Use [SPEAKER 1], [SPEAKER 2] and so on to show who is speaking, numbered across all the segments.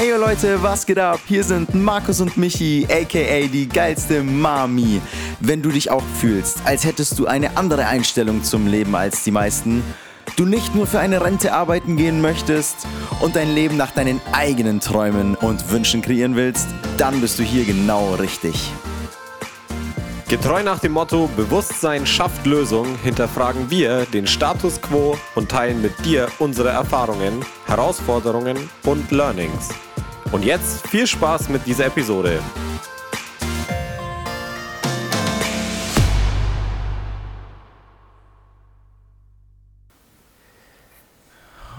[SPEAKER 1] Ey Leute, was geht ab? Hier sind Markus und Michi, aka die geilste Mami. Wenn du dich auch fühlst, als hättest du eine andere Einstellung zum Leben als die meisten, du nicht nur für eine Rente arbeiten gehen möchtest und dein Leben nach deinen eigenen Träumen und Wünschen kreieren willst, dann bist du hier genau richtig.
[SPEAKER 2] Getreu nach dem Motto Bewusstsein schafft Lösung hinterfragen wir den Status quo und teilen mit dir unsere Erfahrungen, Herausforderungen und Learnings. Und jetzt viel Spaß mit dieser Episode.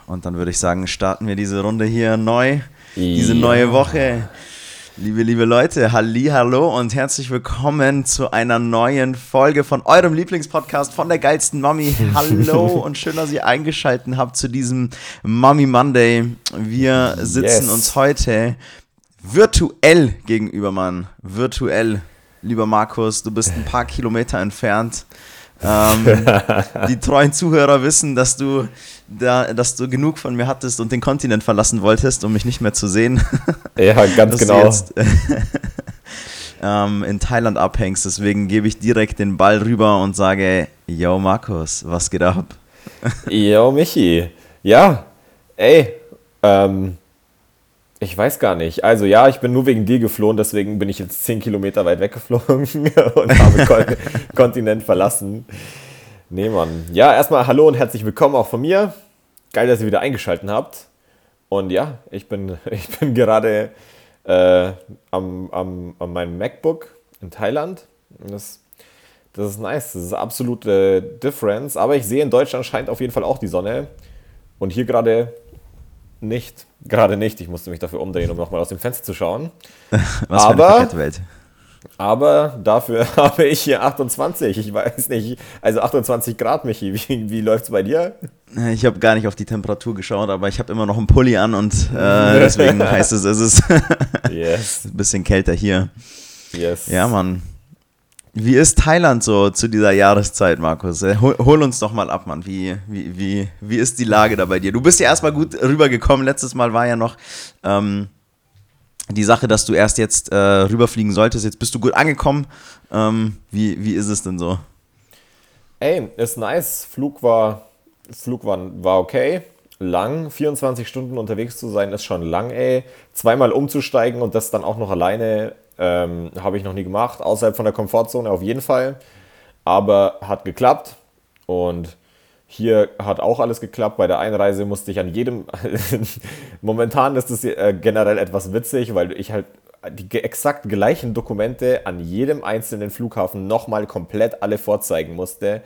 [SPEAKER 1] Und dann würde ich sagen, starten wir diese Runde hier neu, diese neue Woche. Liebe, liebe Leute, halli, hallo und herzlich willkommen zu einer neuen Folge von eurem Lieblingspodcast von der geilsten Mami. Hallo und schön, dass ihr eingeschaltet habt zu diesem Mami Monday. Wir sitzen yes. uns heute virtuell gegenüber, Mann. Virtuell. Lieber Markus, du bist ein paar Kilometer entfernt. Ähm, die treuen Zuhörer wissen, dass du, da, dass du genug von mir hattest und den Kontinent verlassen wolltest, um mich nicht mehr zu sehen.
[SPEAKER 2] Ja, ganz genau.
[SPEAKER 1] Jetzt, ähm, in Thailand abhängst. Deswegen gebe ich direkt den Ball rüber und sage: Yo, Markus, was geht ab?
[SPEAKER 2] Yo, Michi. Ja, ey, ähm, ich weiß gar nicht. Also ja, ich bin nur wegen dir geflohen, deswegen bin ich jetzt 10 Kilometer weit weggeflogen und habe Kon Kontinent verlassen. Nee, Mann. Ja, erstmal hallo und herzlich willkommen auch von mir. Geil, dass ihr wieder eingeschaltet habt. Und ja, ich bin, ich bin gerade äh, am, am, an meinem MacBook in Thailand. Das, das ist nice. Das ist absolute Difference. Aber ich sehe, in Deutschland scheint auf jeden Fall auch die Sonne. Und hier gerade nicht. Gerade nicht. Ich musste mich dafür umdrehen, um nochmal aus dem Fenster zu schauen.
[SPEAKER 1] Was aber, für eine Welt.
[SPEAKER 2] Aber dafür habe ich hier 28. Ich weiß nicht. Also 28 Grad, Michi. Wie, wie läuft es bei dir?
[SPEAKER 1] Ich habe gar nicht auf die Temperatur geschaut, aber ich habe immer noch einen Pulli an und äh, deswegen heißt es, es ist yes. ein bisschen kälter hier. Yes. Ja, Mann. Wie ist Thailand so zu dieser Jahreszeit, Markus? Äh, hol, hol, uns doch mal ab, Mann. Wie, wie, wie, wie ist die Lage da bei dir? Du bist ja erstmal gut rübergekommen. Letztes Mal war ja noch ähm, die Sache, dass du erst jetzt äh, rüberfliegen solltest. Jetzt bist du gut angekommen. Ähm, wie, wie ist es denn so?
[SPEAKER 2] Ey, ist nice. Flug war, Flug war, war okay. Lang, 24 Stunden unterwegs zu sein, ist schon lang, ey. Zweimal umzusteigen und das dann auch noch alleine ähm, Habe ich noch nie gemacht, außerhalb von der Komfortzone auf jeden Fall. Aber hat geklappt und hier hat auch alles geklappt. Bei der Einreise musste ich an jedem. Momentan ist es äh, generell etwas witzig, weil ich halt die exakt gleichen Dokumente an jedem einzelnen Flughafen nochmal komplett alle vorzeigen musste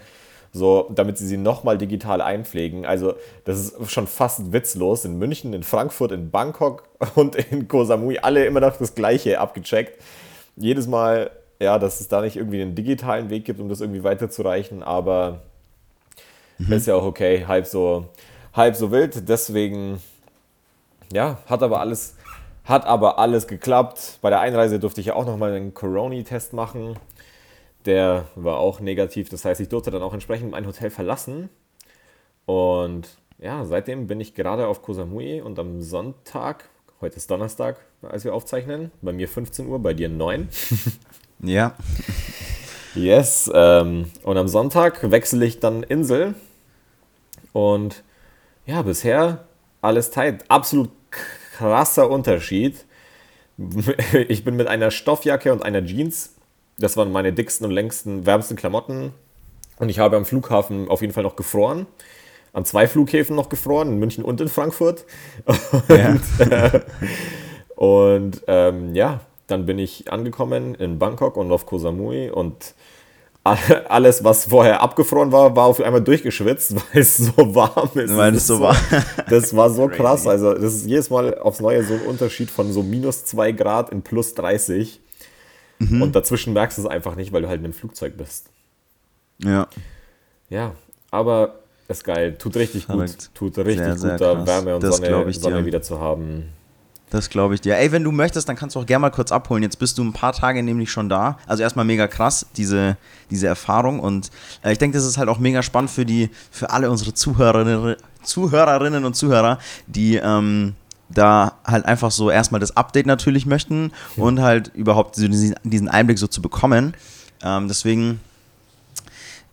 [SPEAKER 2] so, damit sie sie nochmal digital einpflegen. Also, das ist schon fast witzlos. In München, in Frankfurt, in Bangkok und in Koh Samui alle immer noch das Gleiche abgecheckt. Jedes Mal, ja, dass es da nicht irgendwie einen digitalen Weg gibt, um das irgendwie weiterzureichen, aber mhm. ist ja auch okay, halb so, halb so wild. Deswegen, ja, hat aber alles, hat aber alles geklappt. Bei der Einreise durfte ich ja auch nochmal einen Corona-Test machen. Der war auch negativ. Das heißt, ich durfte dann auch entsprechend mein Hotel verlassen. Und ja, seitdem bin ich gerade auf Koh Samui und am Sonntag, heute ist Donnerstag, als wir aufzeichnen, bei mir 15 Uhr, bei dir 9.
[SPEAKER 1] ja.
[SPEAKER 2] Yes. Ähm, und am Sonntag wechsle ich dann Insel. Und ja, bisher alles tight. Absolut krasser Unterschied. Ich bin mit einer Stoffjacke und einer Jeans das waren meine dicksten und längsten, wärmsten Klamotten. Und ich habe am Flughafen auf jeden Fall noch gefroren. An zwei Flughäfen noch gefroren, in München und in Frankfurt. Und, ja, äh, und ähm, ja, dann bin ich angekommen in Bangkok und auf Koh Samui und alles, was vorher abgefroren war, war auf einmal durchgeschwitzt, weil es so warm ist.
[SPEAKER 1] Weil es so war.
[SPEAKER 2] Das war so krass. Also, das ist jedes Mal aufs Neue so ein Unterschied von so minus 2 Grad in plus 30. Mhm. Und dazwischen merkst du es einfach nicht, weil du halt in einem Flugzeug bist.
[SPEAKER 1] Ja.
[SPEAKER 2] Ja, aber ist geil. Tut richtig Verrückt. gut. Tut richtig sehr, gut, sehr da Wärme und das Sonne, Sonne wieder zu haben.
[SPEAKER 1] Das glaube ich dir. Ey, wenn du möchtest, dann kannst du auch gerne mal kurz abholen. Jetzt bist du ein paar Tage nämlich schon da. Also erstmal mega krass, diese, diese Erfahrung. Und äh, ich denke, das ist halt auch mega spannend für die, für alle unsere Zuhörerinnen, Zuhörerinnen und Zuhörer, die ähm, da halt einfach so erstmal das Update natürlich möchten und halt überhaupt so diesen Einblick so zu bekommen. Ähm, deswegen,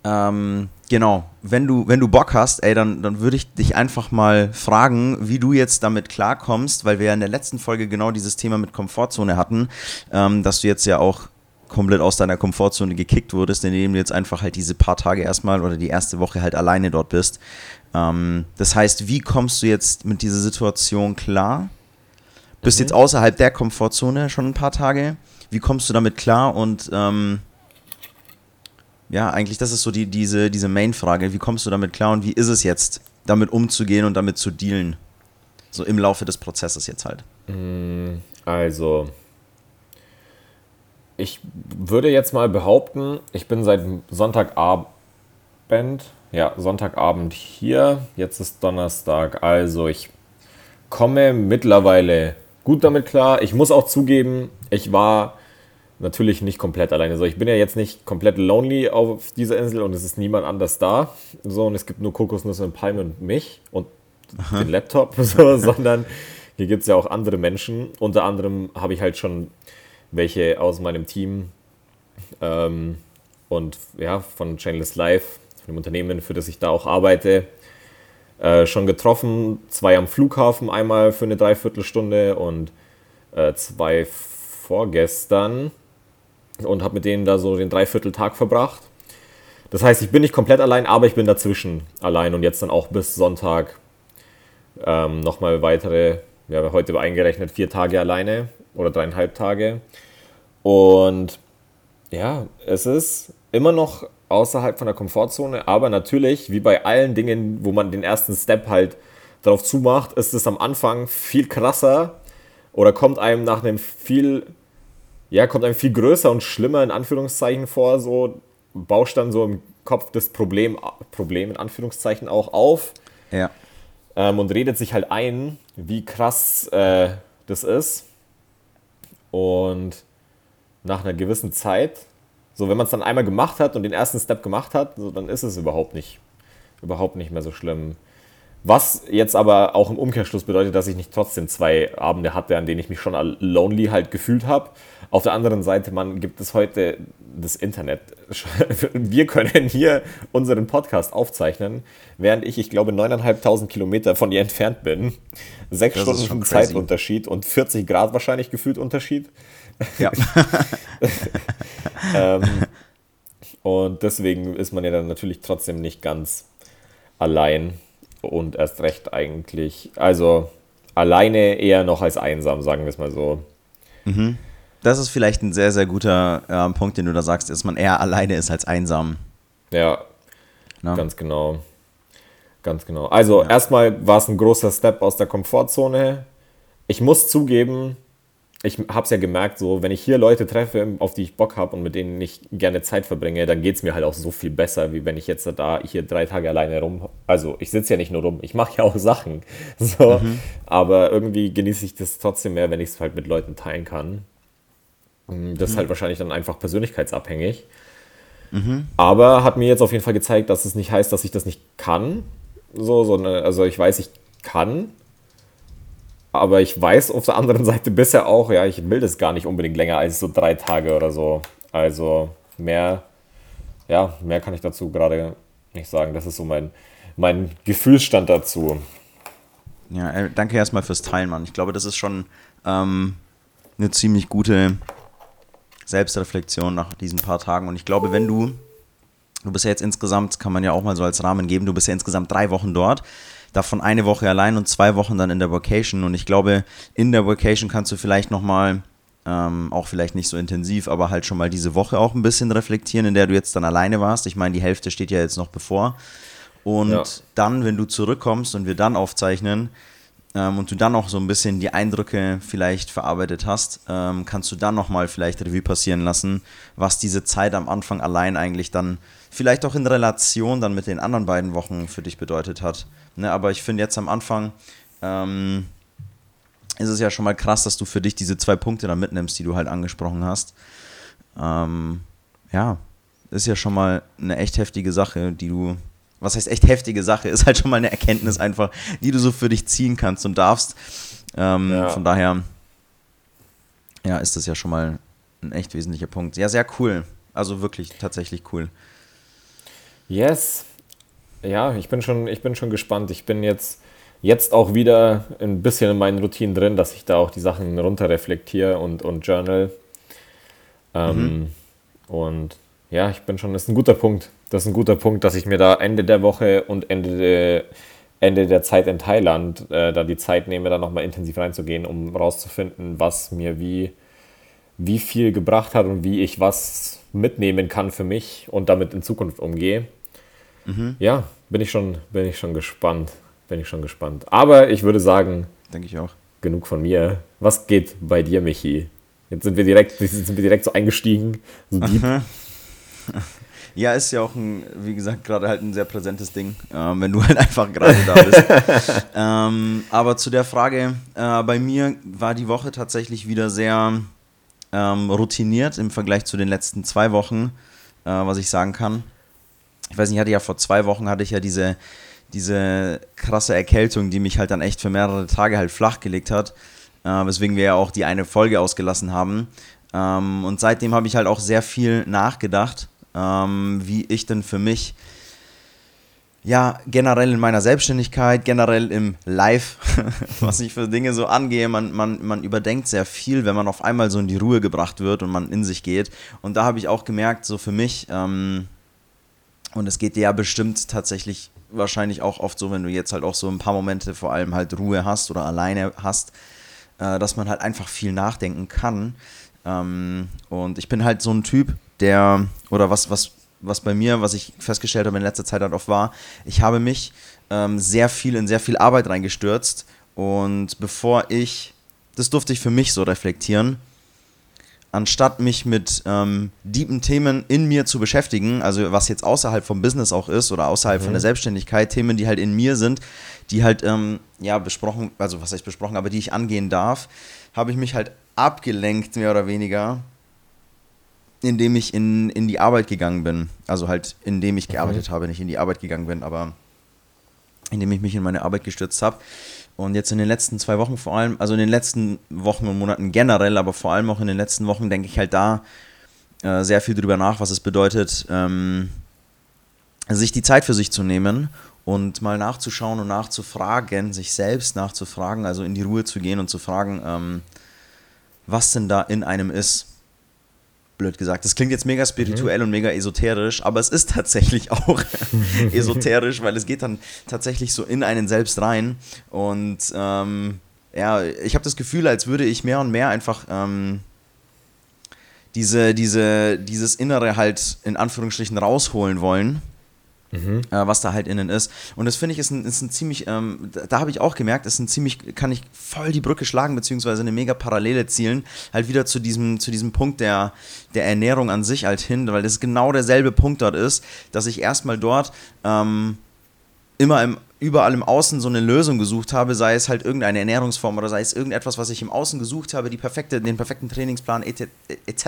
[SPEAKER 1] ähm, genau, wenn du, wenn du Bock hast, ey, dann, dann würde ich dich einfach mal fragen, wie du jetzt damit klarkommst, weil wir ja in der letzten Folge genau dieses Thema mit Komfortzone hatten, ähm, dass du jetzt ja auch komplett aus deiner Komfortzone gekickt wurdest, indem du jetzt einfach halt diese paar Tage erstmal oder die erste Woche halt alleine dort bist. Ähm, das heißt, wie kommst du jetzt mit dieser Situation klar? Bist mhm. jetzt außerhalb der Komfortzone schon ein paar Tage. Wie kommst du damit klar? Und ähm, ja, eigentlich, das ist so die, diese, diese Main-Frage. Wie kommst du damit klar und wie ist es jetzt, damit umzugehen und damit zu dealen? So im Laufe des Prozesses jetzt halt.
[SPEAKER 2] Mm, also, ich würde jetzt mal behaupten, ich bin seit Sonntagabend ja, Sonntagabend hier. Jetzt ist Donnerstag. Also ich komme mittlerweile gut damit klar. Ich muss auch zugeben, ich war natürlich nicht komplett alleine. So, ich bin ja jetzt nicht komplett lonely auf dieser Insel und es ist niemand anders da. So, und es gibt nur Kokosnüsse und Palme und mich und Aha. den Laptop, so, sondern hier gibt es ja auch andere Menschen. Unter anderem habe ich halt schon welche aus meinem Team ähm, und ja, von Chainless Live dem Unternehmen, für das ich da auch arbeite, äh, schon getroffen. Zwei am Flughafen, einmal für eine Dreiviertelstunde und äh, zwei vorgestern und habe mit denen da so den Dreivierteltag verbracht. Das heißt, ich bin nicht komplett allein, aber ich bin dazwischen allein und jetzt dann auch bis Sonntag ähm, nochmal weitere, ja, heute eingerechnet vier Tage alleine oder dreieinhalb Tage. Und ja, es ist immer noch außerhalb von der Komfortzone, aber natürlich, wie bei allen Dingen, wo man den ersten Step halt darauf zumacht, ist es am Anfang viel krasser oder kommt einem nach einem viel, ja, kommt einem viel größer und schlimmer in Anführungszeichen vor, so bauscht dann so im Kopf das Problem, Problem in Anführungszeichen auch auf.
[SPEAKER 1] Ja.
[SPEAKER 2] Ähm, und redet sich halt ein, wie krass äh, das ist. Und nach einer gewissen Zeit so, wenn man es dann einmal gemacht hat und den ersten Step gemacht hat, so, dann ist es überhaupt nicht, überhaupt nicht mehr so schlimm. Was jetzt aber auch im Umkehrschluss bedeutet, dass ich nicht trotzdem zwei Abende hatte, an denen ich mich schon lonely halt gefühlt habe. Auf der anderen Seite, man gibt es heute das Internet. Wir können hier unseren Podcast aufzeichnen, während ich, ich glaube, 9.500 Kilometer von ihr entfernt bin. Sechs das Stunden Zeitunterschied und 40 Grad wahrscheinlich gefühlt Unterschied. Ja. ähm, und deswegen ist man ja dann natürlich trotzdem nicht ganz allein und erst recht eigentlich, also alleine eher noch als einsam, sagen wir es mal so.
[SPEAKER 1] Mhm. Das ist vielleicht ein sehr, sehr guter äh, Punkt, den du da sagst, dass man eher alleine ist als einsam.
[SPEAKER 2] Ja, Na? ganz genau. Ganz genau. Also ja. erstmal war es ein großer Step aus der Komfortzone. Ich muss zugeben, ich habe es ja gemerkt, so wenn ich hier Leute treffe, auf die ich Bock habe und mit denen ich gerne Zeit verbringe, dann geht es mir halt auch so viel besser, wie wenn ich jetzt da hier drei Tage alleine rum. Also ich sitze ja nicht nur rum, ich mache ja auch Sachen. So, mhm. aber irgendwie genieße ich das trotzdem mehr, wenn ich es halt mit Leuten teilen kann. Mm, das ist halt mhm. wahrscheinlich dann einfach persönlichkeitsabhängig. Mhm. Aber hat mir jetzt auf jeden Fall gezeigt, dass es nicht heißt, dass ich das nicht kann. So, sondern also ich weiß, ich kann, aber ich weiß auf der anderen Seite bisher auch, ja, ich will das gar nicht unbedingt länger als so drei Tage oder so. Also mehr, ja, mehr kann ich dazu gerade nicht sagen. Das ist so mein, mein Gefühlsstand dazu.
[SPEAKER 1] Ja, äh, danke erstmal fürs Teilen, Mann. Ich glaube, das ist schon ähm, eine ziemlich gute Selbstreflexion nach diesen paar Tagen. Und ich glaube, wenn du, du bist ja jetzt insgesamt, kann man ja auch mal so als Rahmen geben, du bist ja insgesamt drei Wochen dort davon eine Woche allein und zwei Wochen dann in der Vacation. Und ich glaube, in der Vacation kannst du vielleicht nochmal, ähm, auch vielleicht nicht so intensiv, aber halt schon mal diese Woche auch ein bisschen reflektieren, in der du jetzt dann alleine warst. Ich meine, die Hälfte steht ja jetzt noch bevor. Und ja. dann, wenn du zurückkommst und wir dann aufzeichnen, ähm, und du dann auch so ein bisschen die Eindrücke vielleicht verarbeitet hast, ähm, kannst du dann nochmal vielleicht Revue passieren lassen, was diese Zeit am Anfang allein eigentlich dann vielleicht auch in Relation dann mit den anderen beiden Wochen für dich bedeutet hat. Ne, aber ich finde jetzt am Anfang ähm, ist es ja schon mal krass, dass du für dich diese zwei Punkte da mitnimmst, die du halt angesprochen hast. Ähm, ja, ist ja schon mal eine echt heftige Sache, die du, was heißt echt heftige Sache, ist halt schon mal eine Erkenntnis einfach, die du so für dich ziehen kannst und darfst. Ähm, ja. Von daher, ja, ist das ja schon mal ein echt wesentlicher Punkt. Ja, sehr cool. Also wirklich tatsächlich cool.
[SPEAKER 2] Yes. Ja, ich bin schon, ich bin schon gespannt. Ich bin jetzt, jetzt auch wieder ein bisschen in meinen Routinen drin, dass ich da auch die Sachen runterreflektiere und, und journal. Ähm, mhm. Und ja, ich bin schon, das ist ein guter Punkt. Das ist ein guter Punkt, dass ich mir da Ende der Woche und Ende der, Ende der Zeit in Thailand äh, da die Zeit nehme, da nochmal intensiv reinzugehen, um rauszufinden, was mir wie, wie viel gebracht hat und wie ich was mitnehmen kann für mich und damit in Zukunft umgehe. Mhm. Ja, bin ich, schon, bin ich schon gespannt. Bin ich schon gespannt. Aber ich würde sagen,
[SPEAKER 1] denke ich auch.
[SPEAKER 2] Genug von mir. Was geht bei dir, Michi? Jetzt sind wir direkt, sind wir direkt so eingestiegen. So
[SPEAKER 1] Ja, ist ja auch ein, wie gesagt, gerade halt ein sehr präsentes Ding, ähm, wenn du halt einfach gerade da bist. ähm, aber zu der Frage, äh, bei mir war die Woche tatsächlich wieder sehr ähm, routiniert im Vergleich zu den letzten zwei Wochen, äh, was ich sagen kann. Ich weiß nicht, ich hatte ja vor zwei Wochen hatte ich ja diese, diese krasse Erkältung, die mich halt dann echt für mehrere Tage halt flachgelegt hat, äh, weswegen wir ja auch die eine Folge ausgelassen haben. Ähm, und seitdem habe ich halt auch sehr viel nachgedacht, ähm, wie ich denn für mich ja, generell in meiner Selbstständigkeit, generell im Live, was ich für Dinge so angehe, man, man, man überdenkt sehr viel, wenn man auf einmal so in die Ruhe gebracht wird und man in sich geht. Und da habe ich auch gemerkt, so für mich, ähm, und es geht dir ja bestimmt tatsächlich wahrscheinlich auch oft so, wenn du jetzt halt auch so ein paar Momente vor allem halt Ruhe hast oder alleine hast, äh, dass man halt einfach viel nachdenken kann. Ähm, und ich bin halt so ein Typ, der, oder was, was was bei mir, was ich festgestellt habe in letzter Zeit halt oft war, ich habe mich ähm, sehr viel in sehr viel Arbeit reingestürzt und bevor ich, das durfte ich für mich so reflektieren, anstatt mich mit ähm, deepen Themen in mir zu beschäftigen, also was jetzt außerhalb vom Business auch ist oder außerhalb mhm. von der Selbstständigkeit, Themen, die halt in mir sind, die halt, ähm, ja, besprochen, also was heißt besprochen, aber die ich angehen darf, habe ich mich halt abgelenkt, mehr oder weniger, indem ich in, in die Arbeit gegangen bin. Also halt, indem ich gearbeitet okay. habe, nicht in die Arbeit gegangen bin, aber indem ich mich in meine Arbeit gestürzt habe. Und jetzt in den letzten zwei Wochen vor allem, also in den letzten Wochen und Monaten generell, aber vor allem auch in den letzten Wochen denke ich halt da äh, sehr viel drüber nach, was es bedeutet, ähm, sich die Zeit für sich zu nehmen und mal nachzuschauen und nachzufragen, sich selbst nachzufragen, also in die Ruhe zu gehen und zu fragen, ähm, was denn da in einem ist blöd gesagt. Das klingt jetzt mega spirituell mhm. und mega esoterisch, aber es ist tatsächlich auch esoterisch, weil es geht dann tatsächlich so in einen selbst rein. Und ähm, ja, ich habe das Gefühl, als würde ich mehr und mehr einfach ähm, diese, diese, dieses Innere halt in Anführungsstrichen rausholen wollen Mhm. Äh, was da halt innen ist. Und das finde ich ist ein, ist ein ziemlich, ähm, da, habe ich auch gemerkt, ist ein ziemlich, kann ich voll die Brücke schlagen, beziehungsweise eine mega Parallele zielen, halt wieder zu diesem, zu diesem Punkt der, der Ernährung an sich halt hin, weil das genau derselbe Punkt dort ist, dass ich erstmal dort ähm, immer im, überall im Außen so eine Lösung gesucht habe, sei es halt irgendeine Ernährungsform oder sei es irgendetwas, was ich im Außen gesucht habe, die perfekte, den perfekten Trainingsplan etc. Et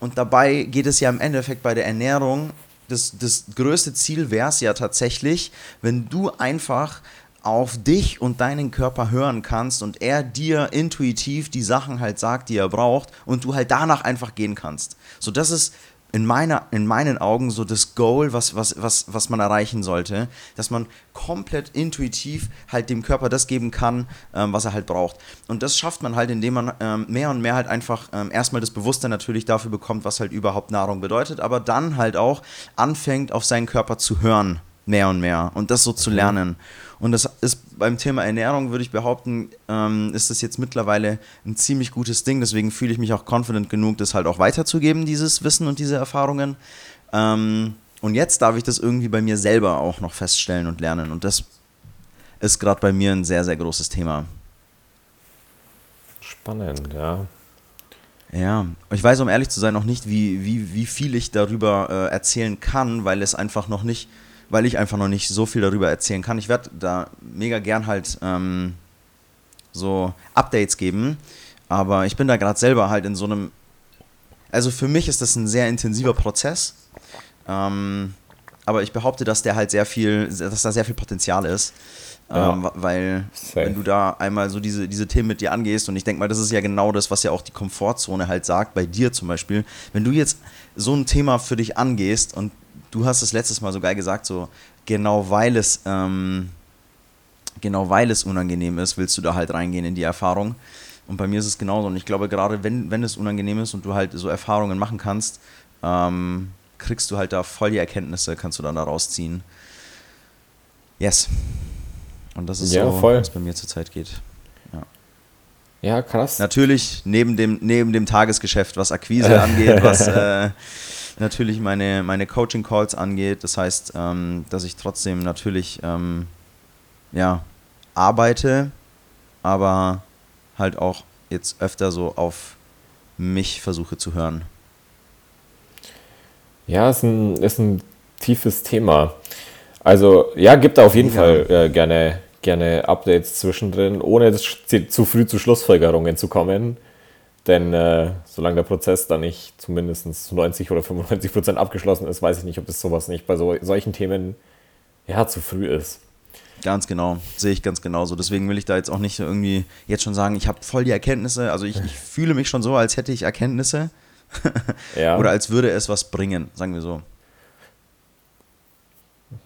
[SPEAKER 1] und dabei geht es ja im Endeffekt bei der Ernährung das, das größte Ziel wäre es ja tatsächlich, wenn du einfach auf dich und deinen Körper hören kannst und er dir intuitiv die Sachen halt sagt, die er braucht und du halt danach einfach gehen kannst. So, das ist in, meiner, in meinen Augen so das Goal, was, was, was, was man erreichen sollte, dass man komplett intuitiv halt dem Körper das geben kann, ähm, was er halt braucht. Und das schafft man halt, indem man ähm, mehr und mehr halt einfach ähm, erstmal das Bewusstsein natürlich dafür bekommt, was halt überhaupt Nahrung bedeutet, aber dann halt auch anfängt, auf seinen Körper zu hören, mehr und mehr und das so zu mhm. Und das ist beim Thema Ernährung, würde ich behaupten, ähm, ist das jetzt mittlerweile ein ziemlich gutes Ding. Deswegen fühle ich mich auch confident genug, das halt auch weiterzugeben, dieses Wissen und diese Erfahrungen. Ähm, und jetzt darf ich das irgendwie bei mir selber auch noch feststellen und lernen. Und das ist gerade bei mir ein sehr, sehr großes Thema.
[SPEAKER 2] Spannend, ja.
[SPEAKER 1] Ja, ich weiß, um ehrlich zu sein, noch nicht, wie, wie, wie viel ich darüber äh, erzählen kann, weil es einfach noch nicht weil ich einfach noch nicht so viel darüber erzählen kann. Ich werde da mega gern halt ähm, so Updates geben, aber ich bin da gerade selber halt in so einem. Also für mich ist das ein sehr intensiver Prozess, ähm, aber ich behaupte, dass der halt sehr viel, dass da sehr viel Potenzial ist. Ja. Ähm, weil, Safe. wenn du da einmal so diese, diese Themen mit dir angehst, und ich denke mal, das ist ja genau das, was ja auch die Komfortzone halt sagt, bei dir zum Beispiel. Wenn du jetzt so ein Thema für dich angehst und du hast es letztes Mal so geil gesagt, so genau weil es, ähm, genau weil es unangenehm ist, willst du da halt reingehen in die Erfahrung. Und bei mir ist es genauso. Und ich glaube, gerade wenn, wenn es unangenehm ist und du halt so Erfahrungen machen kannst, ähm, kriegst du halt da voll die Erkenntnisse, kannst du dann da rausziehen. Yes. Und das ist ja, so, voll. was bei mir zurzeit geht. Ja.
[SPEAKER 2] ja, krass.
[SPEAKER 1] Natürlich neben dem, neben dem Tagesgeschäft, was Akquise angeht, was äh, natürlich meine, meine Coaching-Calls angeht. Das heißt, ähm, dass ich trotzdem natürlich ähm, ja, arbeite, aber halt auch jetzt öfter so auf mich versuche zu hören.
[SPEAKER 2] Ja, ist ein, ist ein tiefes Thema. Also, ja, gibt da auf jeden ja. Fall äh, gerne, gerne Updates zwischendrin, ohne zu früh zu Schlussfolgerungen zu kommen. Denn äh, solange der Prozess dann nicht zumindest zu 90 oder 95 Prozent abgeschlossen ist, weiß ich nicht, ob das sowas nicht bei so, solchen Themen ja, zu früh ist.
[SPEAKER 1] Ganz genau, sehe ich ganz genauso. Deswegen will ich da jetzt auch nicht irgendwie jetzt schon sagen, ich habe voll die Erkenntnisse. Also ich, ich fühle mich schon so, als hätte ich Erkenntnisse. ja. Oder als würde es was bringen, sagen wir so.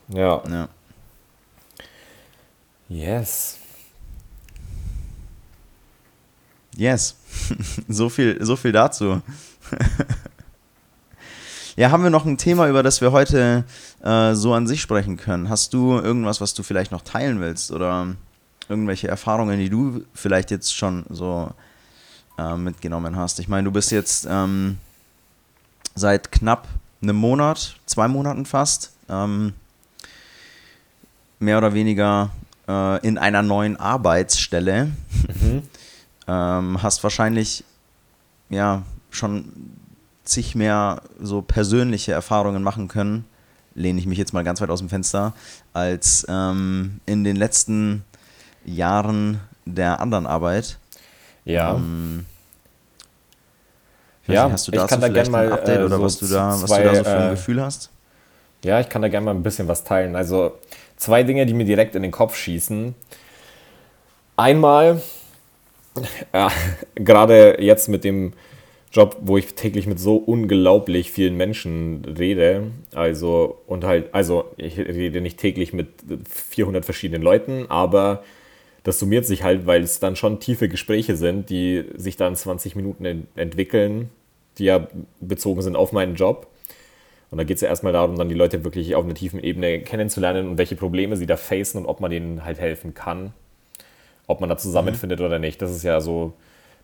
[SPEAKER 2] Ja.
[SPEAKER 1] ja.
[SPEAKER 2] Yes.
[SPEAKER 1] Yes. so, viel, so viel dazu. ja, haben wir noch ein Thema, über das wir heute äh, so an sich sprechen können? Hast du irgendwas, was du vielleicht noch teilen willst? Oder irgendwelche Erfahrungen, die du vielleicht jetzt schon so äh, mitgenommen hast? Ich meine, du bist jetzt ähm, seit knapp einem Monat, zwei Monaten fast, ähm, mehr oder weniger äh, in einer neuen Arbeitsstelle. Mhm. ähm, hast wahrscheinlich ja schon zig mehr so persönliche Erfahrungen machen können, lehne ich mich jetzt mal ganz weit aus dem Fenster, als ähm, in den letzten Jahren der anderen Arbeit.
[SPEAKER 2] Ja. Ähm,
[SPEAKER 1] ja, nicht, hast du ich kann da gerne mal ein Update äh, oder so was, du da, zwei, was du da so für ein äh, Gefühl hast?
[SPEAKER 2] Ja, ich kann da gerne mal ein bisschen was teilen. Also zwei Dinge, die mir direkt in den Kopf schießen. Einmal, ja, gerade jetzt mit dem Job, wo ich täglich mit so unglaublich vielen Menschen rede, also und halt, also ich rede nicht täglich mit 400 verschiedenen Leuten, aber das summiert sich halt, weil es dann schon tiefe Gespräche sind, die sich dann 20 Minuten entwickeln, die ja bezogen sind auf meinen Job. Und da geht es ja erstmal darum, dann die Leute wirklich auf einer tiefen Ebene kennenzulernen und welche Probleme sie da facen und ob man denen halt helfen kann. Ob man da zusammenfindet mhm. oder nicht. Das ist ja so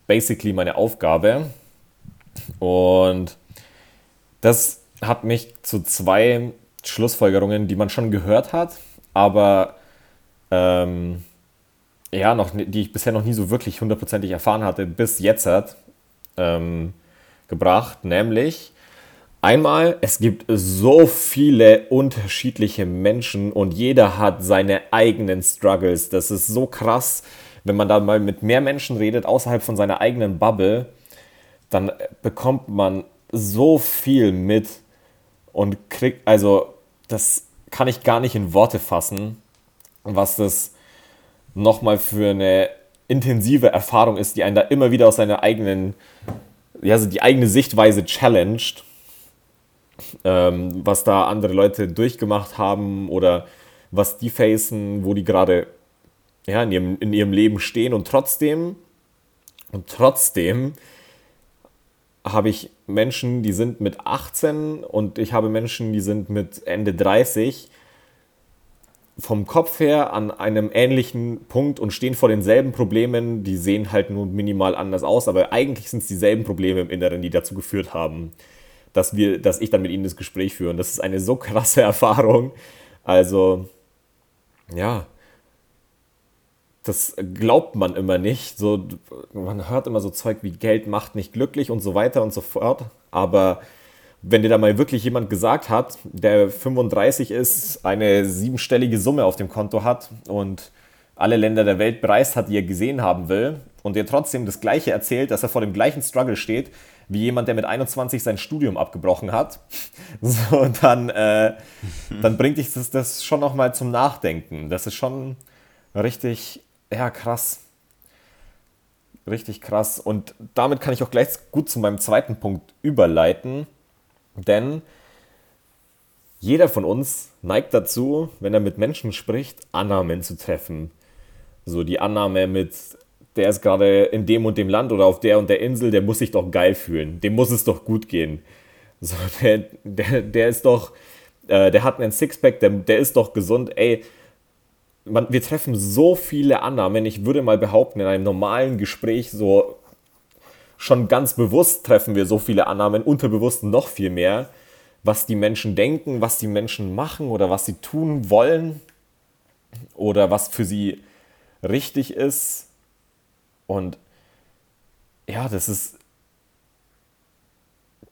[SPEAKER 2] basically meine Aufgabe. Und das hat mich zu zwei Schlussfolgerungen, die man schon gehört hat, aber ähm, ja, noch, die ich bisher noch nie so wirklich hundertprozentig erfahren hatte, bis jetzt hat, ähm, gebracht. Nämlich, Einmal, es gibt so viele unterschiedliche Menschen und jeder hat seine eigenen Struggles. Das ist so krass, wenn man da mal mit mehr Menschen redet, außerhalb von seiner eigenen Bubble, dann bekommt man so viel mit und kriegt, also das kann ich gar nicht in Worte fassen, was das nochmal für eine intensive Erfahrung ist, die einen da immer wieder aus seiner eigenen, ja, also die eigene Sichtweise challenged ähm, was da andere Leute durchgemacht haben oder was die facen, wo die gerade ja, in, ihrem, in ihrem Leben stehen und trotzdem und trotzdem habe ich Menschen, die sind mit 18 und ich habe Menschen, die sind mit Ende 30 vom Kopf her an einem ähnlichen Punkt und stehen vor denselben Problemen. Die sehen halt nur minimal anders aus, aber eigentlich sind es dieselben Probleme im Inneren, die dazu geführt haben, dass, wir, dass ich dann mit ihnen das Gespräch führe. Und das ist eine so krasse Erfahrung. Also, ja, das glaubt man immer nicht. So, man hört immer so Zeug wie Geld macht nicht glücklich und so weiter und so fort. Aber wenn dir da mal wirklich jemand gesagt hat, der 35 ist, eine siebenstellige Summe auf dem Konto hat und alle Länder der Welt bereist hat, die er gesehen haben will, und dir trotzdem das Gleiche erzählt, dass er vor dem gleichen Struggle steht, wie jemand, der mit 21 sein Studium abgebrochen hat, so, dann, äh, dann bringt dich das, das schon nochmal zum Nachdenken. Das ist schon, richtig, ja, krass. Richtig krass. Und damit kann ich auch gleich gut zu meinem zweiten Punkt überleiten. Denn jeder von uns neigt dazu, wenn er mit Menschen spricht, Annahmen zu treffen. So die Annahme mit, der ist gerade in dem und dem Land oder auf der und der Insel, der muss sich doch geil fühlen. Dem muss es doch gut gehen. So, der, der, der ist doch, äh, der hat einen Sixpack, der, der ist doch gesund. Ey, man, wir treffen so viele Annahmen. Ich würde mal behaupten, in einem normalen Gespräch so schon ganz bewusst treffen wir so viele Annahmen, unterbewusst noch viel mehr, was die Menschen denken, was die Menschen machen oder was sie tun wollen oder was für sie richtig ist. Und ja, das ist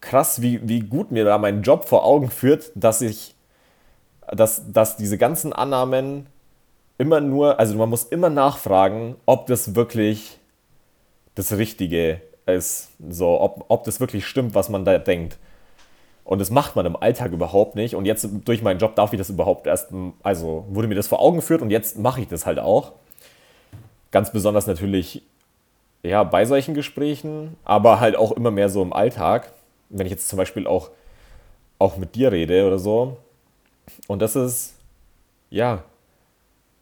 [SPEAKER 2] krass, wie, wie gut mir da mein Job vor Augen führt, dass ich, dass, dass diese ganzen Annahmen immer nur, also man muss immer nachfragen, ob das wirklich das Richtige ist, so, ob, ob das wirklich stimmt, was man da denkt. Und das macht man im Alltag überhaupt nicht. Und jetzt durch meinen Job darf ich das überhaupt erst, also wurde mir das vor Augen geführt und jetzt mache ich das halt auch. Ganz besonders natürlich, ja, bei solchen Gesprächen, aber halt auch immer mehr so im Alltag. Wenn ich jetzt zum Beispiel auch, auch mit dir rede oder so. Und das ist, ja,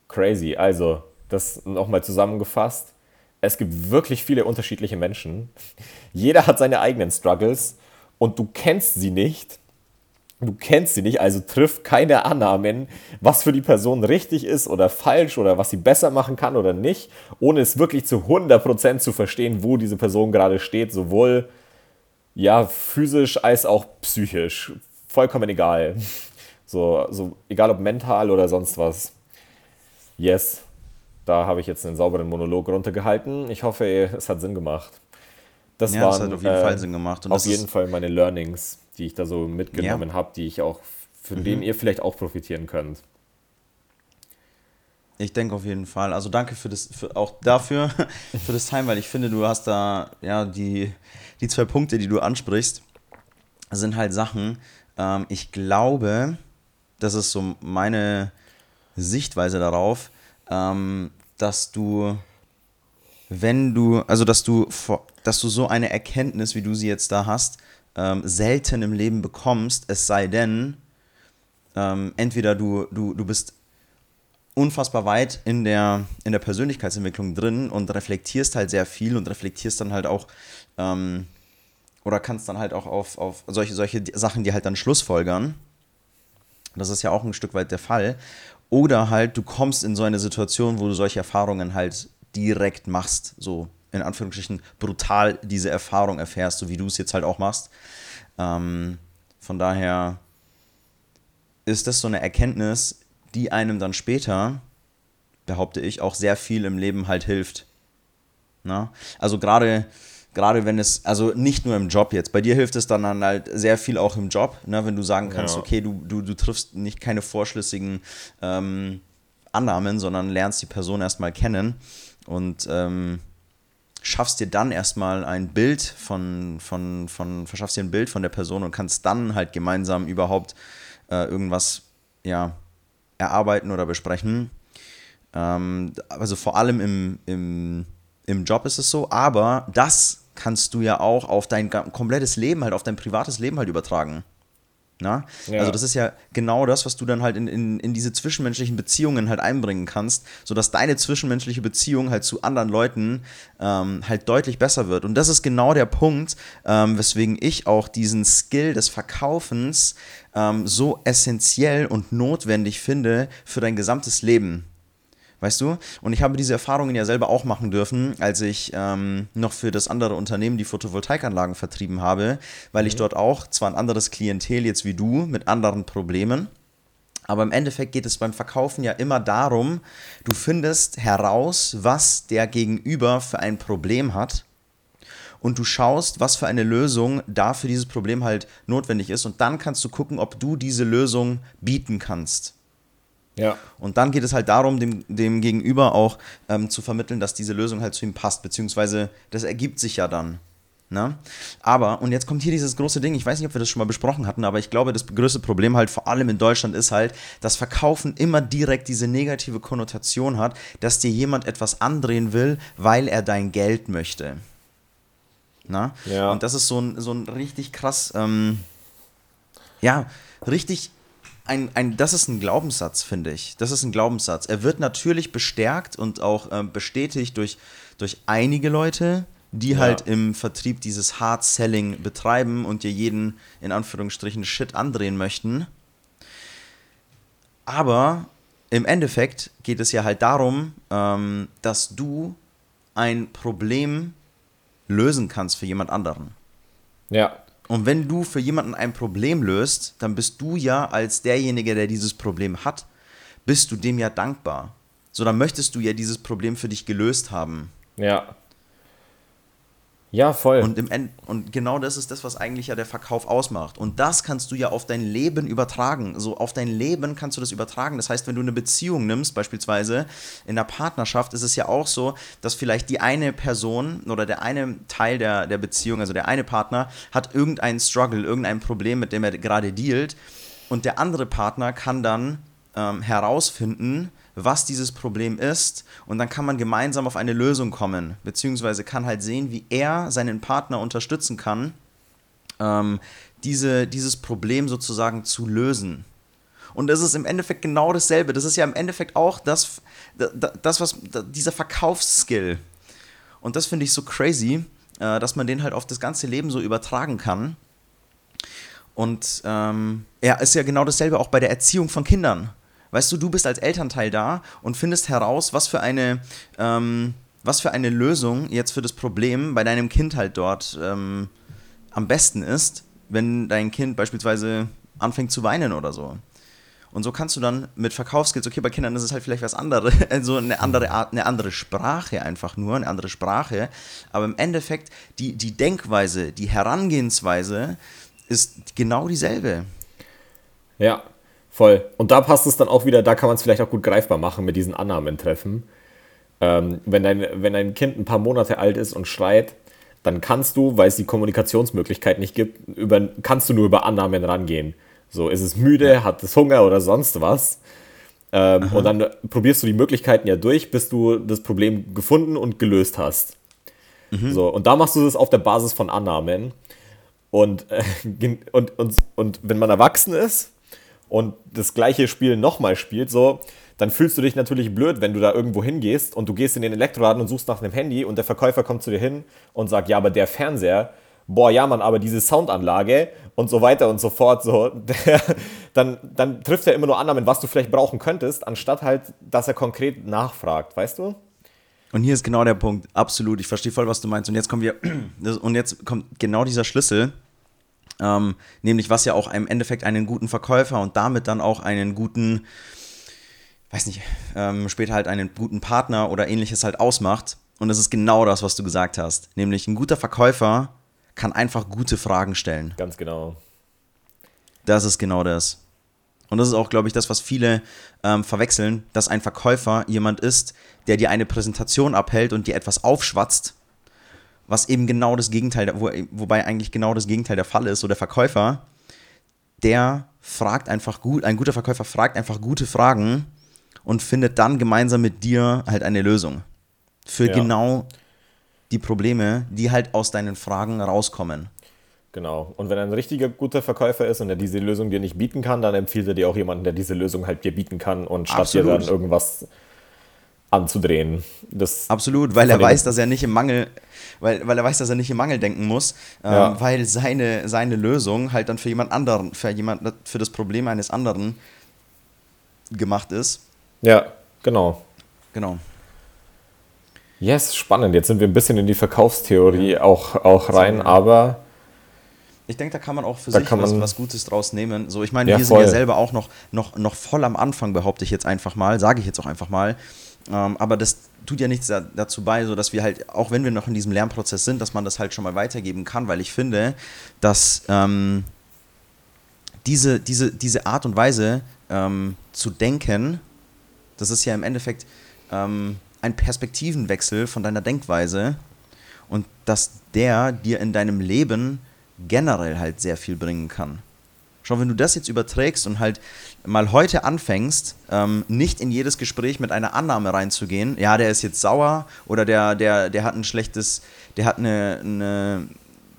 [SPEAKER 2] crazy. Also, das nochmal zusammengefasst. Es gibt wirklich viele unterschiedliche Menschen. Jeder hat seine eigenen Struggles und du kennst sie nicht. Du kennst sie nicht, also triff keine Annahmen, was für die Person richtig ist oder falsch oder was sie besser machen kann oder nicht, ohne es wirklich zu 100% zu verstehen, wo diese Person gerade steht, sowohl ja, physisch als auch psychisch. Vollkommen egal. So, so egal ob mental oder sonst was. Yes, da habe ich jetzt einen sauberen Monolog runtergehalten. Ich hoffe, es hat Sinn gemacht. Das ja, waren, das hat auf jeden äh, Fall Sinn gemacht. Und auf jeden Fall meine Learnings, die ich da so mitgenommen ja. habe, die ich auch, von mhm. denen ihr vielleicht auch profitieren könnt.
[SPEAKER 1] Ich denke auf jeden Fall. Also danke für das, für auch dafür, für das Time, weil ich finde, du hast da, ja, die, die zwei Punkte, die du ansprichst, sind halt Sachen. Ähm, ich glaube, das ist so meine, Sichtweise darauf, ähm, dass du, wenn du, also dass du, dass du so eine Erkenntnis, wie du sie jetzt da hast, ähm, selten im Leben bekommst, es sei denn, ähm, entweder du, du, du bist unfassbar weit in der, in der Persönlichkeitsentwicklung drin und reflektierst halt sehr viel und reflektierst dann halt auch ähm, oder kannst dann halt auch auf, auf solche, solche Sachen, die halt dann Schlussfolgern. Das ist ja auch ein Stück weit der Fall. Oder halt, du kommst in so eine Situation, wo du solche Erfahrungen halt direkt machst, so in Anführungsstrichen brutal diese Erfahrung erfährst, so wie du es jetzt halt auch machst. Ähm, von daher ist das so eine Erkenntnis, die einem dann später, behaupte ich, auch sehr viel im Leben halt hilft. Na? Also gerade gerade wenn es, also nicht nur im Job jetzt, bei dir hilft es dann halt sehr viel auch im Job, ne, wenn du sagen kannst, ja. okay, du, du, du triffst nicht keine vorschlüssigen ähm, Annahmen, sondern lernst die Person erstmal kennen und ähm, schaffst dir dann erstmal ein Bild von, von, von, verschaffst dir ein Bild von der Person und kannst dann halt gemeinsam überhaupt äh, irgendwas, ja, erarbeiten oder besprechen. Ähm, also vor allem im, im, im Job ist es so, aber das kannst du ja auch auf dein komplettes Leben, halt auf dein privates Leben halt übertragen. Ja. Also das ist ja genau das, was du dann halt in, in, in diese zwischenmenschlichen Beziehungen halt einbringen kannst, sodass deine zwischenmenschliche Beziehung halt zu anderen Leuten ähm, halt deutlich besser wird. Und das ist genau der Punkt, ähm, weswegen ich auch diesen Skill des Verkaufens ähm, so essentiell und notwendig finde für dein gesamtes Leben. Weißt du? Und ich habe diese Erfahrungen ja selber auch machen dürfen, als ich ähm, noch für das andere Unternehmen die Photovoltaikanlagen vertrieben habe, weil mhm. ich dort auch zwar ein anderes Klientel jetzt wie du mit anderen Problemen, aber im Endeffekt geht es beim Verkaufen ja immer darum, du findest heraus, was der Gegenüber für ein Problem hat und du schaust, was für eine Lösung da für dieses Problem halt notwendig ist und dann kannst du gucken, ob du diese Lösung bieten kannst. Ja. Und dann geht es halt darum, dem, dem Gegenüber auch ähm, zu vermitteln, dass diese Lösung halt zu ihm passt, beziehungsweise das ergibt sich ja dann. Ne? Aber, und jetzt kommt hier dieses große Ding, ich weiß nicht, ob wir das schon mal besprochen hatten, aber ich glaube, das größte Problem halt vor allem in Deutschland ist halt, dass Verkaufen immer direkt diese negative Konnotation hat, dass dir jemand etwas andrehen will, weil er dein Geld möchte. Na? Ja. Und das ist so ein, so ein richtig krass, ähm, ja, richtig ein, ein, das ist ein Glaubenssatz, finde ich. Das ist ein Glaubenssatz. Er wird natürlich bestärkt und auch ähm, bestätigt durch, durch einige Leute, die ja. halt im Vertrieb dieses Hard Selling betreiben und dir jeden in Anführungsstrichen Shit andrehen möchten. Aber im Endeffekt geht es ja halt darum, ähm, dass du ein Problem lösen kannst für jemand anderen.
[SPEAKER 2] Ja.
[SPEAKER 1] Und wenn du für jemanden ein Problem löst, dann bist du ja als derjenige, der dieses Problem hat, bist du dem ja dankbar. So, dann möchtest du ja dieses Problem für dich gelöst haben.
[SPEAKER 2] Ja. Ja, voll.
[SPEAKER 1] Und, im End, und genau das ist das, was eigentlich ja der Verkauf ausmacht. Und das kannst du ja auf dein Leben übertragen. So auf dein Leben kannst du das übertragen. Das heißt, wenn du eine Beziehung nimmst, beispielsweise in der Partnerschaft, ist es ja auch so, dass vielleicht die eine Person oder der eine Teil der, der Beziehung, also der eine Partner, hat irgendeinen Struggle, irgendein Problem, mit dem er gerade dealt. Und der andere Partner kann dann ähm, herausfinden, was dieses Problem ist und dann kann man gemeinsam auf eine Lösung kommen, beziehungsweise kann halt sehen, wie er seinen Partner unterstützen kann, ähm, diese, dieses Problem sozusagen zu lösen. Und das ist im Endeffekt genau dasselbe. Das ist ja im Endeffekt auch das, das was, dieser Verkaufsskill. Und das finde ich so crazy, äh, dass man den halt auf das ganze Leben so übertragen kann. Und ähm, ja, ist ja genau dasselbe auch bei der Erziehung von Kindern. Weißt du, du bist als Elternteil da und findest heraus, was für eine, ähm, was für eine Lösung jetzt für das Problem bei deinem Kind halt dort ähm, am besten ist, wenn dein Kind beispielsweise anfängt zu weinen oder so. Und so kannst du dann mit Verkaufsskills, okay, bei Kindern ist es halt vielleicht was anderes, also eine andere Art, eine andere Sprache einfach nur, eine andere Sprache. Aber im Endeffekt, die, die Denkweise, die Herangehensweise ist genau dieselbe.
[SPEAKER 2] Ja, Voll. Und da passt es dann auch wieder, da kann man es vielleicht auch gut greifbar machen mit diesen Annahmen-Treffen. Ähm, wenn, dein, wenn dein Kind ein paar Monate alt ist und schreit, dann kannst du, weil es die Kommunikationsmöglichkeit nicht gibt, über, kannst du nur über Annahmen rangehen. So, ist es müde, hat es Hunger oder sonst was? Ähm, und dann probierst du die Möglichkeiten ja durch, bis du das Problem gefunden und gelöst hast. Mhm. So, und da machst du das auf der Basis von Annahmen. Und, äh, und, und, und wenn man erwachsen ist, und das gleiche Spiel nochmal spielt, so, dann fühlst du dich natürlich blöd, wenn du da irgendwo hingehst und du gehst in den Elektroladen und suchst nach einem Handy und der Verkäufer kommt zu dir hin und sagt, ja, aber der Fernseher, boah, ja, Mann, aber diese Soundanlage und so weiter und so fort, so, der, dann, dann trifft er immer nur Annahmen, was du vielleicht brauchen könntest, anstatt halt, dass er konkret nachfragt, weißt du?
[SPEAKER 1] Und hier ist genau der Punkt, absolut, ich verstehe voll, was du meinst. Und jetzt kommen wir, und jetzt kommt genau dieser Schlüssel, ähm, nämlich was ja auch im Endeffekt einen guten Verkäufer und damit dann auch einen guten, weiß nicht, ähm, später halt einen guten Partner oder ähnliches halt ausmacht. Und das ist genau das, was du gesagt hast. Nämlich ein guter Verkäufer kann einfach gute Fragen stellen.
[SPEAKER 2] Ganz genau.
[SPEAKER 1] Das ist genau das. Und das ist auch, glaube ich, das, was viele ähm, verwechseln, dass ein Verkäufer jemand ist, der dir eine Präsentation abhält und dir etwas aufschwatzt was eben genau das Gegenteil, wo, wobei eigentlich genau das Gegenteil der Fall ist. So der Verkäufer, der fragt einfach gut, ein guter Verkäufer fragt einfach gute Fragen und findet dann gemeinsam mit dir halt eine Lösung für ja. genau die Probleme, die halt aus deinen Fragen rauskommen.
[SPEAKER 2] Genau. Und wenn er ein richtiger guter Verkäufer ist und er diese Lösung dir nicht bieten kann, dann empfiehlt er dir auch jemanden, der diese Lösung halt dir bieten kann und statt Absolut. dir dann irgendwas anzudrehen. Das
[SPEAKER 1] Absolut, weil er weiß, dass er nicht im Mangel, weil, weil er weiß, dass er nicht im Mangel denken muss, ähm, ja. weil seine, seine Lösung halt dann für jemand anderen, für jemand, für das Problem eines anderen gemacht ist.
[SPEAKER 2] Ja, genau.
[SPEAKER 1] Genau.
[SPEAKER 2] Yes, spannend. Jetzt sind wir ein bisschen in die Verkaufstheorie ja. auch, auch rein, aber.
[SPEAKER 1] Ich denke, da kann man auch für sich was, was, Gutes draus nehmen. So, ich meine, ja, wir sind ja selber auch noch, noch, noch voll am Anfang, behaupte ich jetzt einfach mal, sage ich jetzt auch einfach mal. Ähm, aber das tut ja nichts dazu bei, so dass wir halt, auch wenn wir noch in diesem Lernprozess sind, dass man das halt schon mal weitergeben kann, weil ich finde, dass ähm, diese, diese, diese Art und Weise ähm, zu denken, das ist ja im Endeffekt ähm, ein Perspektivenwechsel von deiner Denkweise. und dass der dir in deinem Leben generell halt sehr viel bringen kann. Schau, wenn du das jetzt überträgst und halt mal heute anfängst, ähm, nicht in jedes Gespräch mit einer Annahme reinzugehen, ja, der ist jetzt sauer oder der, der, der hat ein schlechtes, der hat eine, eine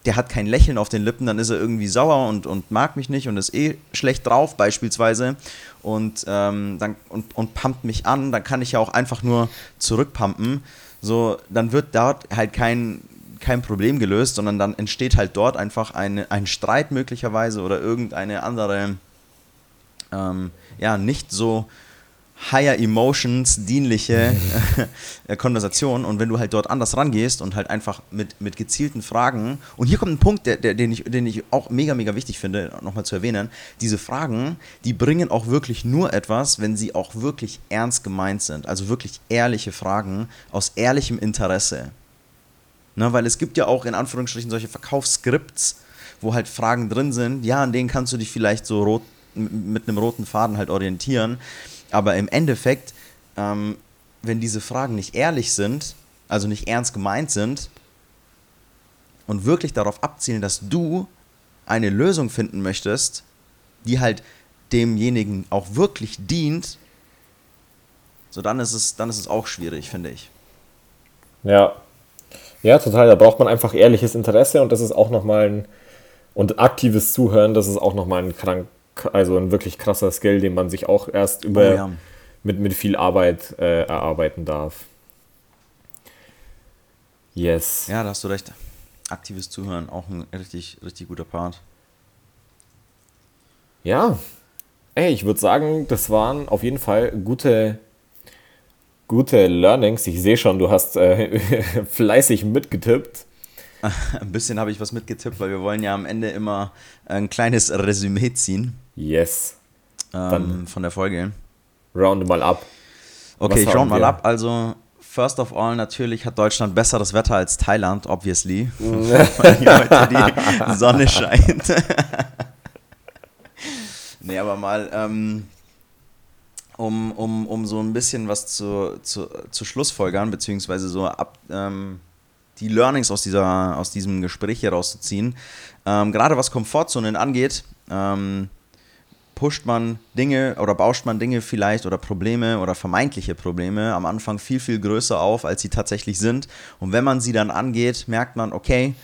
[SPEAKER 1] der hat kein Lächeln auf den Lippen, dann ist er irgendwie sauer und, und mag mich nicht und ist eh schlecht drauf beispielsweise und, ähm, dann, und, und pumpt mich an, dann kann ich ja auch einfach nur zurückpumpen. So, dann wird dort halt kein, kein Problem gelöst, sondern dann entsteht halt dort einfach eine, ein Streit möglicherweise oder irgendeine andere, ähm, ja, nicht so higher emotions dienliche äh, Konversation. Und wenn du halt dort anders rangehst und halt einfach mit, mit gezielten Fragen und hier kommt ein Punkt, der, der, den, ich, den ich auch mega, mega wichtig finde, nochmal zu erwähnen, diese Fragen, die bringen auch wirklich nur etwas, wenn sie auch wirklich ernst gemeint sind, also wirklich ehrliche Fragen aus ehrlichem Interesse. Ne, weil es gibt ja auch in Anführungsstrichen solche Verkaufsskripts, wo halt Fragen drin sind, ja, an denen kannst du dich vielleicht so rot, mit einem roten Faden halt orientieren, aber im Endeffekt, ähm, wenn diese Fragen nicht ehrlich sind, also nicht ernst gemeint sind und wirklich darauf abzielen, dass du eine Lösung finden möchtest, die halt demjenigen auch wirklich dient, so dann ist es, dann ist es auch schwierig, finde ich.
[SPEAKER 2] Ja. Ja, total. Da braucht man einfach ehrliches Interesse und das ist auch nochmal ein und aktives Zuhören, das ist auch nochmal ein krank, also ein wirklich krasser Skill, den man sich auch erst über oh, ja. mit, mit viel Arbeit äh, erarbeiten darf.
[SPEAKER 1] Yes. Ja, da hast du recht. Aktives Zuhören, auch ein richtig, richtig guter Part.
[SPEAKER 2] Ja, ey, ich würde sagen, das waren auf jeden Fall gute, gute Learnings. Ich sehe schon, du hast äh, fleißig mitgetippt.
[SPEAKER 1] Ein bisschen habe ich was mitgetippt, weil wir wollen ja am Ende immer ein kleines Resümee ziehen.
[SPEAKER 2] Yes.
[SPEAKER 1] Ähm, von der Folge.
[SPEAKER 2] Round mal ab.
[SPEAKER 1] Okay, Was ich round mal ab. Also, first of all, natürlich hat Deutschland besseres Wetter als Thailand, obviously. weil hier heute die Sonne scheint. nee, aber mal, ähm, um, um, um so ein bisschen was zu, zu, zu Schlussfolgern, beziehungsweise so ab. Ähm, die Learnings aus, dieser, aus diesem Gespräch herauszuziehen. Ähm, gerade was Komfortzonen angeht, ähm, pusht man Dinge oder bauscht man Dinge vielleicht oder Probleme oder vermeintliche Probleme am Anfang viel, viel größer auf, als sie tatsächlich sind. Und wenn man sie dann angeht, merkt man, okay,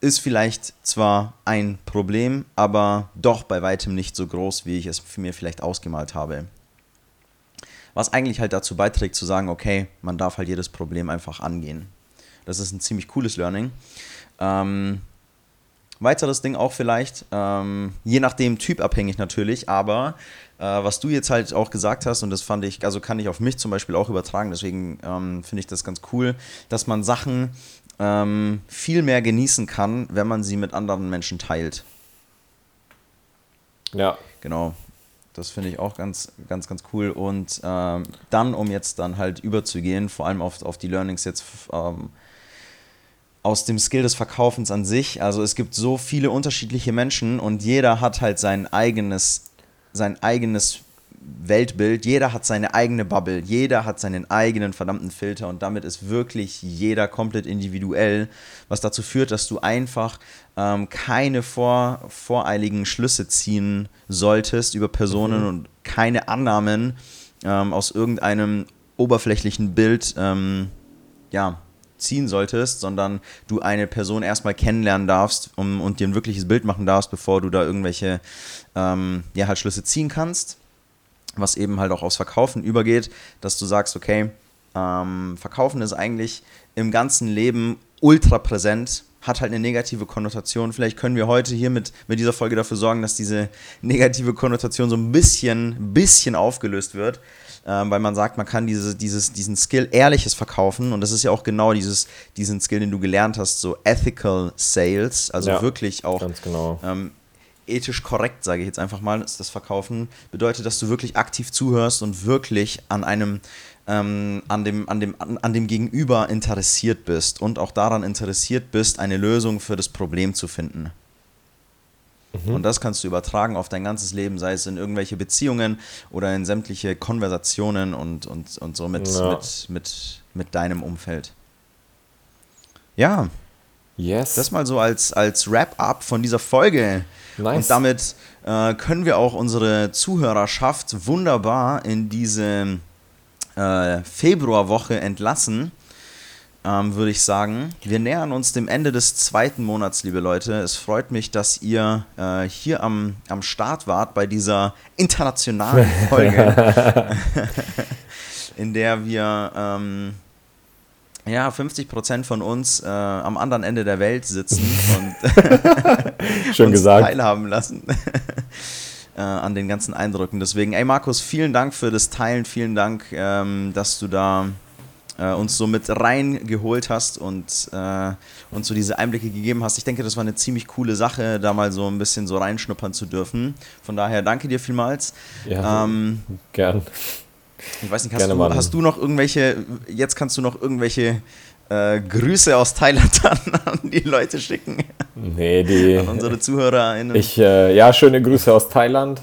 [SPEAKER 1] ist vielleicht zwar ein Problem, aber doch bei weitem nicht so groß, wie ich es mir vielleicht ausgemalt habe. Was eigentlich halt dazu beiträgt zu sagen, okay, man darf halt jedes Problem einfach angehen. Das ist ein ziemlich cooles Learning. Ähm, Weiteres Ding auch vielleicht, ähm, je nachdem typabhängig natürlich, aber äh, was du jetzt halt auch gesagt hast, und das fand ich, also kann ich auf mich zum Beispiel auch übertragen, deswegen ähm, finde ich das ganz cool, dass man Sachen ähm, viel mehr genießen kann, wenn man sie mit anderen Menschen teilt. Ja. Genau. Das finde ich auch ganz, ganz, ganz cool. Und ähm, dann, um jetzt dann halt überzugehen, vor allem auf, auf die Learnings jetzt ähm, aus dem Skill des Verkaufens an sich. Also es gibt so viele unterschiedliche Menschen und jeder hat halt sein eigenes, sein eigenes Weltbild, jeder hat seine eigene Bubble, jeder hat seinen eigenen verdammten Filter und damit ist wirklich jeder komplett individuell, was dazu führt, dass du einfach ähm, keine vor, voreiligen Schlüsse ziehen solltest über Personen mhm. und keine Annahmen ähm, aus irgendeinem oberflächlichen Bild ähm, ja, ziehen solltest, sondern du eine Person erstmal kennenlernen darfst um, und dir ein wirkliches Bild machen darfst, bevor du da irgendwelche ähm, ja, halt Schlüsse ziehen kannst. Was eben halt auch aufs Verkaufen übergeht, dass du sagst, okay, ähm, Verkaufen ist eigentlich im ganzen Leben ultra präsent, hat halt eine negative Konnotation. Vielleicht können wir heute hier mit, mit dieser Folge dafür sorgen, dass diese negative Konnotation so ein bisschen, bisschen aufgelöst wird ähm, weil man sagt, man kann diese, dieses, diesen Skill ehrliches verkaufen und das ist ja auch genau dieses, diesen Skill, den du gelernt hast, so ethical Sales, also ja, wirklich auch genau. ähm, ethisch korrekt, sage ich jetzt einfach mal, ist das Verkaufen, bedeutet, dass du wirklich aktiv zuhörst und wirklich an einem ähm, an, dem, an, dem, an, an dem Gegenüber interessiert bist und auch daran interessiert bist, eine Lösung für das Problem zu finden. Mhm. Und das kannst du übertragen auf dein ganzes Leben, sei es in irgendwelche Beziehungen oder in sämtliche Konversationen und, und, und so mit, ja. mit, mit, mit deinem Umfeld. Ja, Yes. Das mal so als, als Wrap-up von dieser Folge. Nice. Und damit äh, können wir auch unsere Zuhörerschaft wunderbar in diese äh, Februarwoche entlassen ähm, würde ich sagen. Wir nähern uns dem Ende des zweiten Monats, liebe Leute. Es freut mich, dass ihr äh, hier am, am Start wart bei dieser internationalen Folge, in der wir ähm, ja, 50 Prozent von uns äh, am anderen Ende der Welt sitzen und
[SPEAKER 2] Schön uns gesagt.
[SPEAKER 1] teilhaben lassen. Äh, an den ganzen Eindrücken. Deswegen, ey Markus, vielen Dank für das Teilen, vielen Dank, ähm, dass du da äh, uns so mit reingeholt hast und äh, uns so diese Einblicke gegeben hast. Ich denke, das war eine ziemlich coole Sache, da mal so ein bisschen so reinschnuppern zu dürfen. Von daher danke dir vielmals.
[SPEAKER 2] Ja, ähm, gern.
[SPEAKER 1] Ich weiß nicht, hast, Gerne, du, hast du noch irgendwelche, jetzt kannst du noch irgendwelche äh, Grüße aus Thailand an, an, die Leute schicken?
[SPEAKER 2] Nee, die.
[SPEAKER 1] An unsere ZuhörerInnen.
[SPEAKER 2] Ich, äh, ja, schöne Grüße aus Thailand.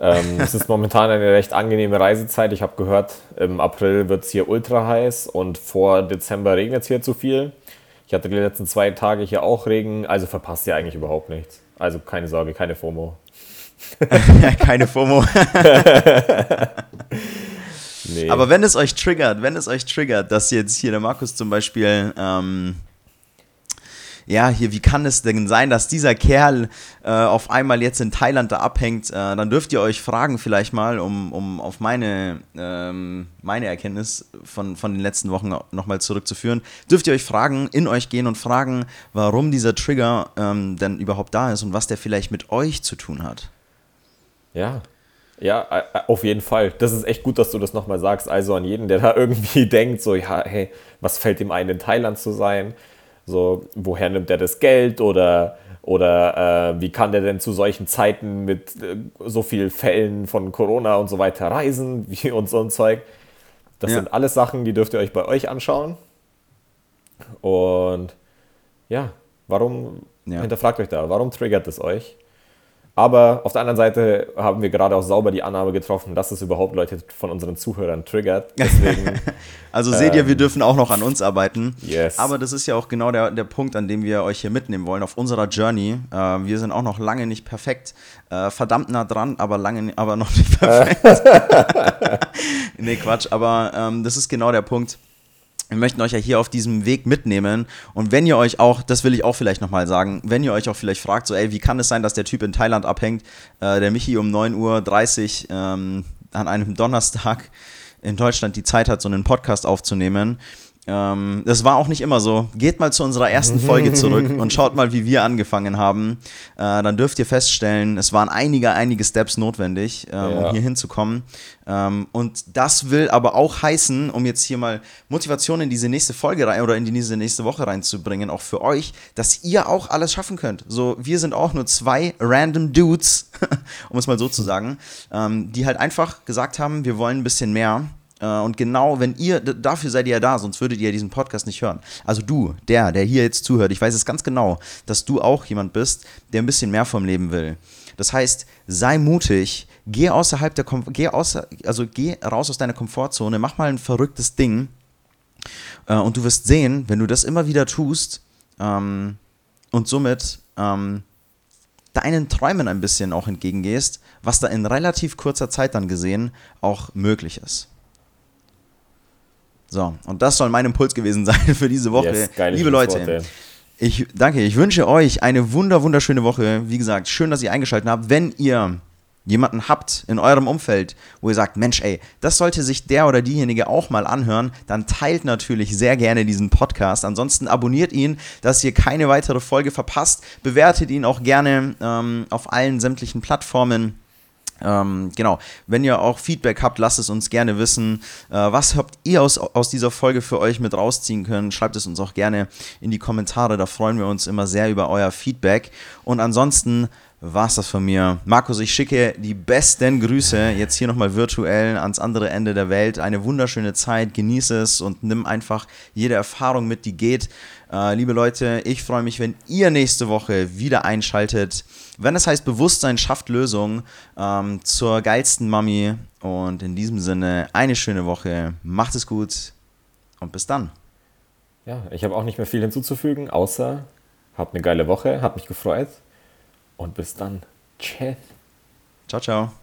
[SPEAKER 2] Ähm, es ist momentan eine recht angenehme Reisezeit. Ich habe gehört, im April wird es hier ultra heiß und vor Dezember regnet es hier zu viel. Ich hatte die letzten zwei Tage hier auch Regen, also verpasst ihr eigentlich überhaupt nichts. Also keine Sorge, keine FOMO.
[SPEAKER 1] keine FOMO. nee. Aber wenn es euch triggert, wenn es euch triggert, dass jetzt hier der Markus zum Beispiel ähm, ja, hier, wie kann es denn sein, dass dieser Kerl äh, auf einmal jetzt in Thailand da abhängt? Äh, dann dürft ihr euch fragen, vielleicht mal, um, um auf meine, ähm, meine Erkenntnis von, von den letzten Wochen nochmal zurückzuführen, dürft ihr euch fragen, in euch gehen und fragen, warum dieser Trigger ähm, denn überhaupt da ist und was der vielleicht mit euch zu tun hat.
[SPEAKER 2] Ja, ja, auf jeden Fall. Das ist echt gut, dass du das nochmal sagst. Also an jeden, der da irgendwie denkt, so, ja, hey, was fällt ihm ein, in Thailand zu sein? So, woher nimmt er das Geld oder, oder äh, wie kann der denn zu solchen Zeiten mit äh, so vielen Fällen von Corona und so weiter reisen wie und so ein Zeug? Das ja. sind alles Sachen, die dürft ihr euch bei euch anschauen. Und ja, warum ja. hinterfragt euch da? Warum triggert es euch? Aber auf der anderen Seite haben wir gerade auch sauber die Annahme getroffen, dass es überhaupt Leute von unseren Zuhörern triggert. Deswegen,
[SPEAKER 1] also seht ihr, wir ähm, dürfen auch noch an uns arbeiten. Yes. Aber das ist ja auch genau der, der Punkt, an dem wir euch hier mitnehmen wollen, auf unserer Journey. Äh, wir sind auch noch lange nicht perfekt. Äh, verdammt nah dran, aber lange, aber noch nicht perfekt. nee, Quatsch. Aber ähm, das ist genau der Punkt wir möchten euch ja hier auf diesem Weg mitnehmen. Und wenn ihr euch auch, das will ich auch vielleicht nochmal sagen, wenn ihr euch auch vielleicht fragt, so, ey, wie kann es sein, dass der Typ in Thailand abhängt, äh, der Michi um 9.30 Uhr ähm, an einem Donnerstag in Deutschland die Zeit hat, so einen Podcast aufzunehmen. Ähm, das war auch nicht immer so. Geht mal zu unserer ersten Folge zurück und schaut mal, wie wir angefangen haben. Äh, dann dürft ihr feststellen, es waren einige, einige Steps notwendig, ähm, ja. um hier hinzukommen. Ähm, und das will aber auch heißen, um jetzt hier mal Motivation in diese nächste Folge rein oder in diese nächste Woche reinzubringen, auch für euch, dass ihr auch alles schaffen könnt. So, wir sind auch nur zwei random Dudes, um es mal so zu sagen, ähm, die halt einfach gesagt haben, wir wollen ein bisschen mehr und genau, wenn ihr, dafür seid ihr ja da, sonst würdet ihr diesen Podcast nicht hören. Also du, der, der hier jetzt zuhört, ich weiß es ganz genau, dass du auch jemand bist, der ein bisschen mehr vom Leben will. Das heißt, sei mutig, geh außerhalb der, geh außer, also geh raus aus deiner Komfortzone, mach mal ein verrücktes Ding äh, und du wirst sehen, wenn du das immer wieder tust ähm, und somit ähm, deinen Träumen ein bisschen auch entgegengehst, was da in relativ kurzer Zeit dann gesehen auch möglich ist. So, und das soll mein Impuls gewesen sein für diese Woche. Yes, Liebe Leute, ich danke, ich wünsche euch eine wunder wunderschöne Woche. Wie gesagt, schön, dass ihr eingeschaltet habt. Wenn ihr jemanden habt in eurem Umfeld, wo ihr sagt, Mensch, ey, das sollte sich der oder diejenige auch mal anhören, dann teilt natürlich sehr gerne diesen Podcast. Ansonsten abonniert ihn, dass ihr keine weitere Folge verpasst. Bewertet ihn auch gerne ähm, auf allen sämtlichen Plattformen. Ähm, genau, wenn ihr auch Feedback habt, lasst es uns gerne wissen. Äh, was habt ihr aus, aus dieser Folge für euch mit rausziehen können? Schreibt es uns auch gerne in die Kommentare, da freuen wir uns immer sehr über euer Feedback. Und ansonsten war es das von mir. Markus, ich schicke die besten Grüße jetzt hier nochmal virtuell ans andere Ende der Welt. Eine wunderschöne Zeit, genieße es und nimm einfach jede Erfahrung mit, die geht. Äh, liebe Leute, ich freue mich, wenn ihr nächste Woche wieder einschaltet. Wenn es heißt, Bewusstsein schafft Lösungen ähm, zur geilsten Mami. Und in diesem Sinne, eine schöne Woche. Macht es gut und bis dann.
[SPEAKER 2] Ja, ich habe auch nicht mehr viel hinzuzufügen, außer habt eine geile Woche, hat mich gefreut und bis dann. Tschüss.
[SPEAKER 1] Ciao, ciao.